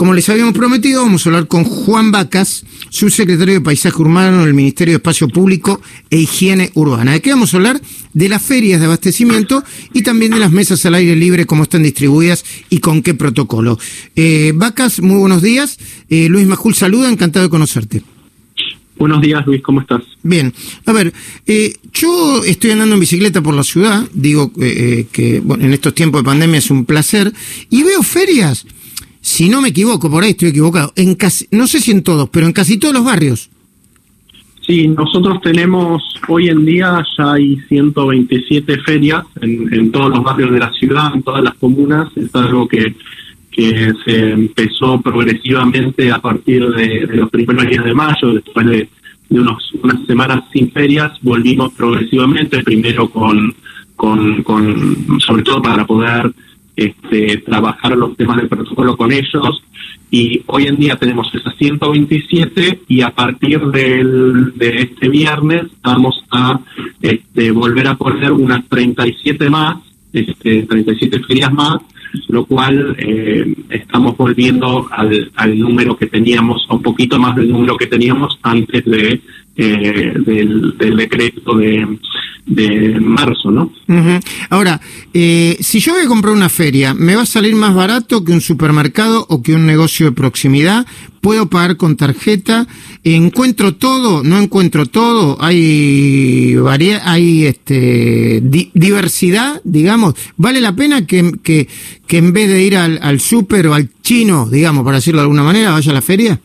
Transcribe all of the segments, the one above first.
como les habíamos prometido, vamos a hablar con Juan Vacas, subsecretario de Paisaje Urbano del Ministerio de Espacio Público e Higiene Urbana. ¿De qué vamos a hablar? De las ferias de abastecimiento y también de las mesas al aire libre, cómo están distribuidas y con qué protocolo. Eh, Vacas, muy buenos días. Eh, Luis Majul saluda, encantado de conocerte. Buenos días, Luis, ¿cómo estás? Bien, a ver, eh, yo estoy andando en bicicleta por la ciudad, digo eh, que bueno, en estos tiempos de pandemia es un placer, y veo ferias, si no me equivoco, por ahí estoy equivocado, en casi, no sé si en todos, pero en casi todos los barrios. Sí, nosotros tenemos, hoy en día ya hay 127 ferias en, en todos los barrios de la ciudad, en todas las comunas, es algo que que se empezó progresivamente a partir de, los primeros días de mayo, después de, unos, unas semanas sin ferias, volvimos progresivamente, primero con, con, con sobre todo para poder este, trabajar los temas del protocolo con ellos, y hoy en día tenemos esas 127 y a partir del, de este viernes vamos a este, volver a poner unas 37 más, este, 37 ferias más, lo cual eh, estamos volviendo al, al, número que teníamos, un poquito más del número que teníamos antes de eh, del, decreto de, de marzo, ¿no? Ahora, eh, si yo voy a comprar una feria, ¿me va a salir más barato que un supermercado o que un negocio de proximidad? ¿Puedo pagar con tarjeta? ¿Encuentro todo? ¿No encuentro todo? ¿Hay hay este diversidad, digamos? ¿Vale la pena que, que, que en vez de ir al, al súper o al chino, digamos, para decirlo de alguna manera, vaya a la feria?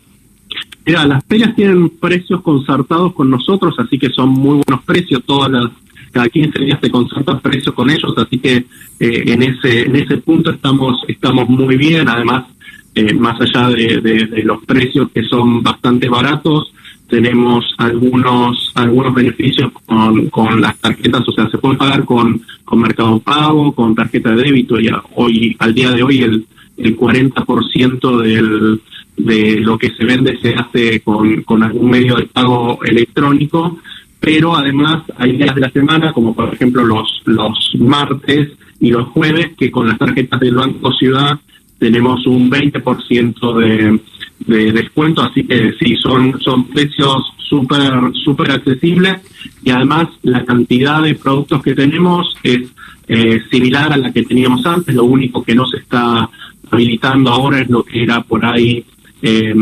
Mira, las ferias tienen precios concertados con nosotros, así que son muy buenos precios. Todas las, cada 15 días se concerta precios con ellos, así que eh, en ese en ese punto estamos estamos muy bien. Además, eh, más allá de, los precios que son bastante baratos, tenemos algunos algunos beneficios con, con las tarjetas, o sea, se puede pagar con, con Mercado Pago, con tarjeta de débito, y hoy al día de hoy el, el 40% del de lo que se vende se hace con, con algún medio de pago electrónico, pero además hay días de la semana, como por ejemplo los, los martes y los jueves, que con las tarjetas del Banco Ciudad tenemos un 20% de, de descuento, así que sí, son, son precios súper super accesibles y además la cantidad de productos que tenemos es eh, similar a la que teníamos antes, lo único que no se está habilitando ahora es lo que era por ahí eh,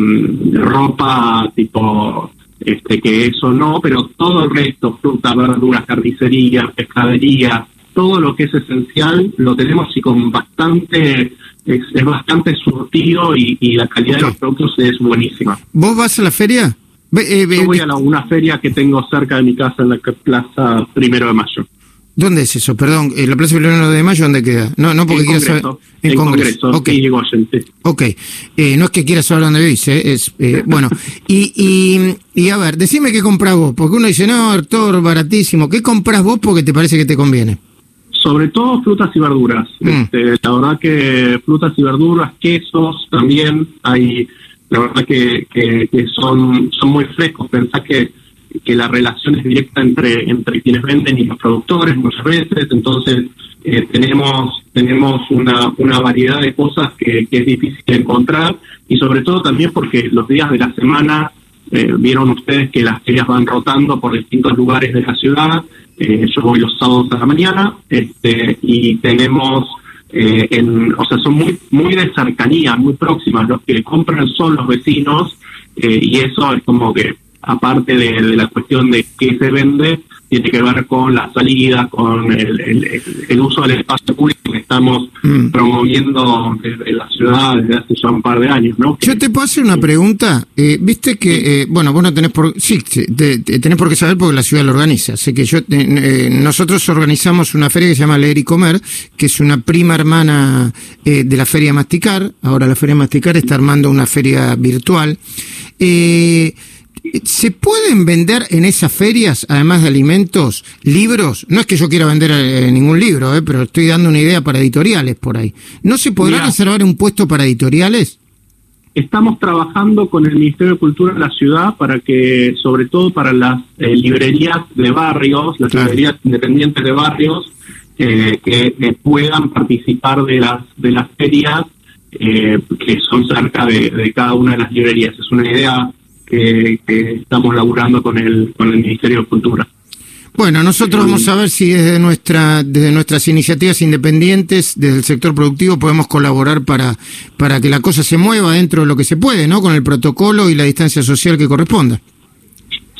ropa tipo este que eso no, pero todo el resto, fruta, verduras, carnicería, pescadería, todo lo que es esencial lo tenemos y con bastante es, bastante surtido y, la calidad de los productos es buenísima. ¿Vos vas a la feria? Eh, Yo voy a una feria que tengo cerca de mi casa en la plaza Primero de Mayo. ¿Dónde es eso? Perdón, ¿en la Plaza Primero de Mayo dónde queda? No, no porque quieras saber. En, Congreso. Ok. Ok. Eh, no es que quieras saber dónde vivís, ¿eh? Es, eh, bueno, y, y, y, a ver, decime qué compras vos, porque uno dice, no, Artur, baratísimo. ¿Qué compras vos porque te parece que te conviene? Sobre todo frutas y verduras. Mm. Este, la verdad que frutas y verduras, quesos también, hay, la verdad que, que, que son, son muy frescos. Pensá que que la relación es directa entre, entre quienes venden y los productores muchas veces, entonces eh, tenemos, tenemos una, una variedad de cosas que, es difícil encontrar y sobre todo también porque los días de la semana, eh, vieron ustedes que las ferias van rotando por distintos lugares de la ciudad, eh, yo voy los sábados a la mañana este, y tenemos... en, o sea, son muy, muy de cercanía, muy próximas. Los que compran son los vecinos y eso es como que aparte de, la cuestión de qué se vende, tiene que ver con la salida, con el, uso del espacio público que estamos mm. promoviendo desde la ciudad desde hace ya un par de años, ¿no? Yo te puedo hacer una pregunta. Eh, Viste que, eh, bueno, vos no tenés por, sí, tenés por qué saber porque la ciudad lo organiza. Sé que yo, eh, nosotros organizamos una feria que se llama Leer y Comer, que es una prima hermana de la Feria Masticar. Ahora la Feria Masticar está armando una feria virtual. Eh, ¿Se pueden vender en esas ferias, además de alimentos, libros? No es que yo quiera vender eh, ningún libro, eh, pero estoy dando una idea para editoriales por ahí. ¿No se podrá reservar un puesto para editoriales? Estamos trabajando con el Ministerio de Cultura de la ciudad para que, sobre todo para las eh, librerías de barrios, las librerías independientes de barrios, que puedan participar de las de las ferias eh, que son cerca de, cada una de las librerías. Es una idea que, estamos laburando con el, con el Ministerio de Cultura. Bueno, nosotros vamos a ver si desde nuestra desde nuestras iniciativas independientes, desde el sector productivo, podemos colaborar para para que la cosa se mueva dentro de lo que se puede, ¿no? Con el protocolo y la distancia social que corresponda.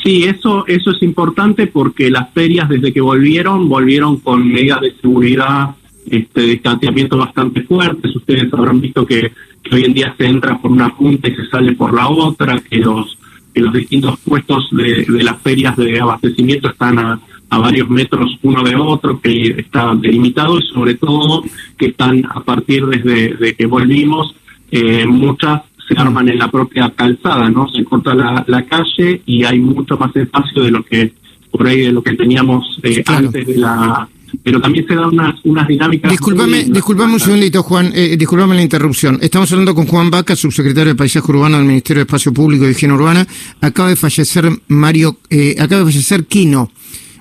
Sí, eso eso es importante porque las ferias desde que volvieron volvieron con medidas de seguridad, este distanciamiento bastante fuertes. Ustedes habrán visto que, hoy en día se entra por una punta y se sale por la otra, que los que los distintos puestos de, las ferias de abastecimiento están a, varios metros uno de otro, que está delimitado y sobre todo que están a partir desde de que volvimos, eh, muchas se arman en la propia calzada, ¿no? Se corta la, calle y hay mucho más espacio de lo que por ahí de lo que teníamos eh, antes de la pero también se dan unas, unas dinámicas. Disculpame, disculpame un segundito, Juan, eh, disculpame la interrupción. Estamos hablando con Juan Vaca, subsecretario de Paisaje Urbano del Ministerio de Espacio Público y Higiene Urbana. Acaba de fallecer Mario, eh, acaba de fallecer Quino.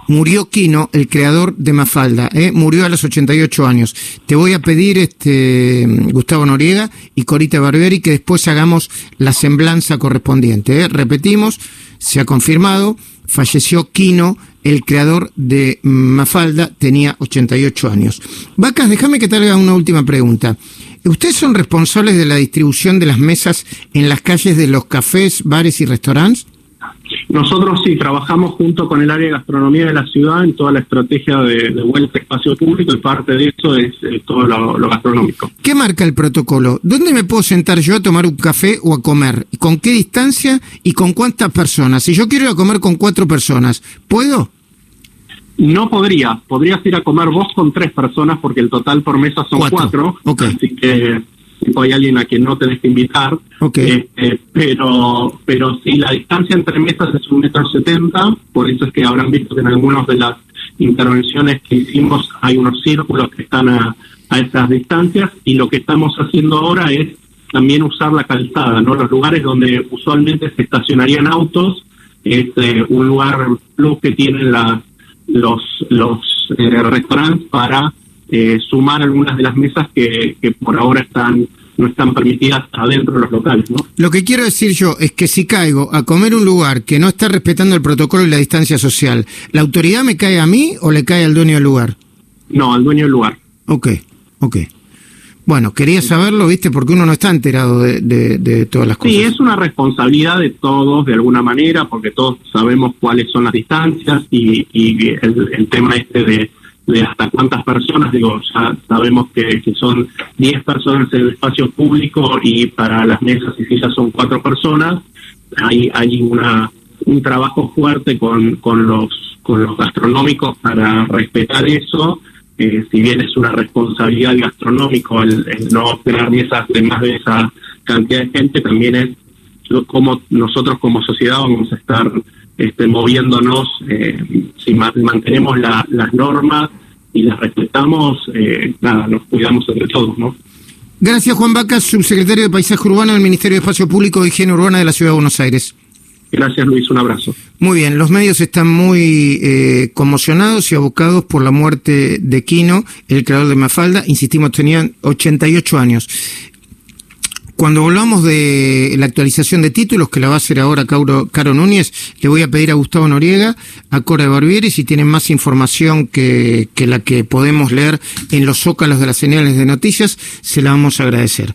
Murió Quino, el creador de Mafalda, eh, murió a los 88 años. Te voy a pedir, este, Gustavo Noriega y Corita Barberi, que después hagamos la semblanza correspondiente. Repetimos, se ha confirmado, falleció Quino, el creador de Mafalda, tenía 88 años. Vacas, déjame que te haga una última pregunta. ¿Ustedes son responsables de la distribución de las mesas en las calles de los cafés, bares y restaurantes? Nosotros sí trabajamos junto con el área de gastronomía de la ciudad en toda la estrategia de, vuelta a espacio público y parte de eso es eh, todo lo, gastronómico. ¿Qué marca el protocolo? ¿Dónde me puedo sentar yo a tomar un café o a comer? ¿Con qué distancia y con cuántas personas? Si yo quiero ir a comer con cuatro personas, ¿puedo? No podría. Podrías ir a comer vos con tres personas porque el total por mesa son cuatro. Así que hay alguien a quien no tenés que invitar. Okay. Este, pero, pero si la distancia entre mesas es un metro setenta, por eso es que habrán visto que en algunas de las intervenciones que hicimos hay unos círculos que están a, a esas distancias y lo que estamos haciendo ahora es también usar la calzada, ¿no? Los lugares donde usualmente se estacionarían autos, es eh, un lugar plus que tienen la, los, los eh, restaurantes para eh, sumar algunas de las mesas que, que por ahora están no están permitidas adentro de los locales. ¿no? Lo que quiero decir yo es que si caigo a comer un lugar que no está respetando el protocolo y la distancia social, ¿la autoridad me cae a mí o le cae al dueño del lugar? No, al dueño del lugar. Ok, ok. Bueno, quería saberlo, viste, porque uno no está enterado de, de, todas las cosas. Sí, es una responsabilidad de todos, de alguna manera, porque todos sabemos cuáles son las distancias y, y el, el tema este de de hasta cuántas personas, digo, ya sabemos que, son 10 personas en el espacio público y para las mesas y sillas son cuatro personas, hay, hay una un trabajo fuerte con, con los con los gastronómicos para respetar eso, eh, si bien es una responsabilidad gastronómico el, no tener mesas de más de esa cantidad de gente, también es como nosotros como sociedad vamos a estar este, moviéndonos, eh, si mantenemos las normas y las respetamos, eh, nada, nos cuidamos entre todos, ¿no? Gracias, Juan Vacas, subsecretario de Paisaje Urbano del Ministerio de Espacio Público y Higiene Urbana de la Ciudad de Buenos Aires. Gracias, Luis. Un abrazo. Muy bien. Los medios están muy eh, conmocionados y abocados por la muerte de Quino, el creador de Mafalda. Insistimos, tenían 88 años. Cuando volvamos de la actualización de títulos, que la va a hacer ahora Caro, Núñez, le voy a pedir a Gustavo Noriega, a Cora de Barbieri, si tienen más información que, que la que podemos leer en los zócalos de las señales de noticias, se la vamos a agradecer.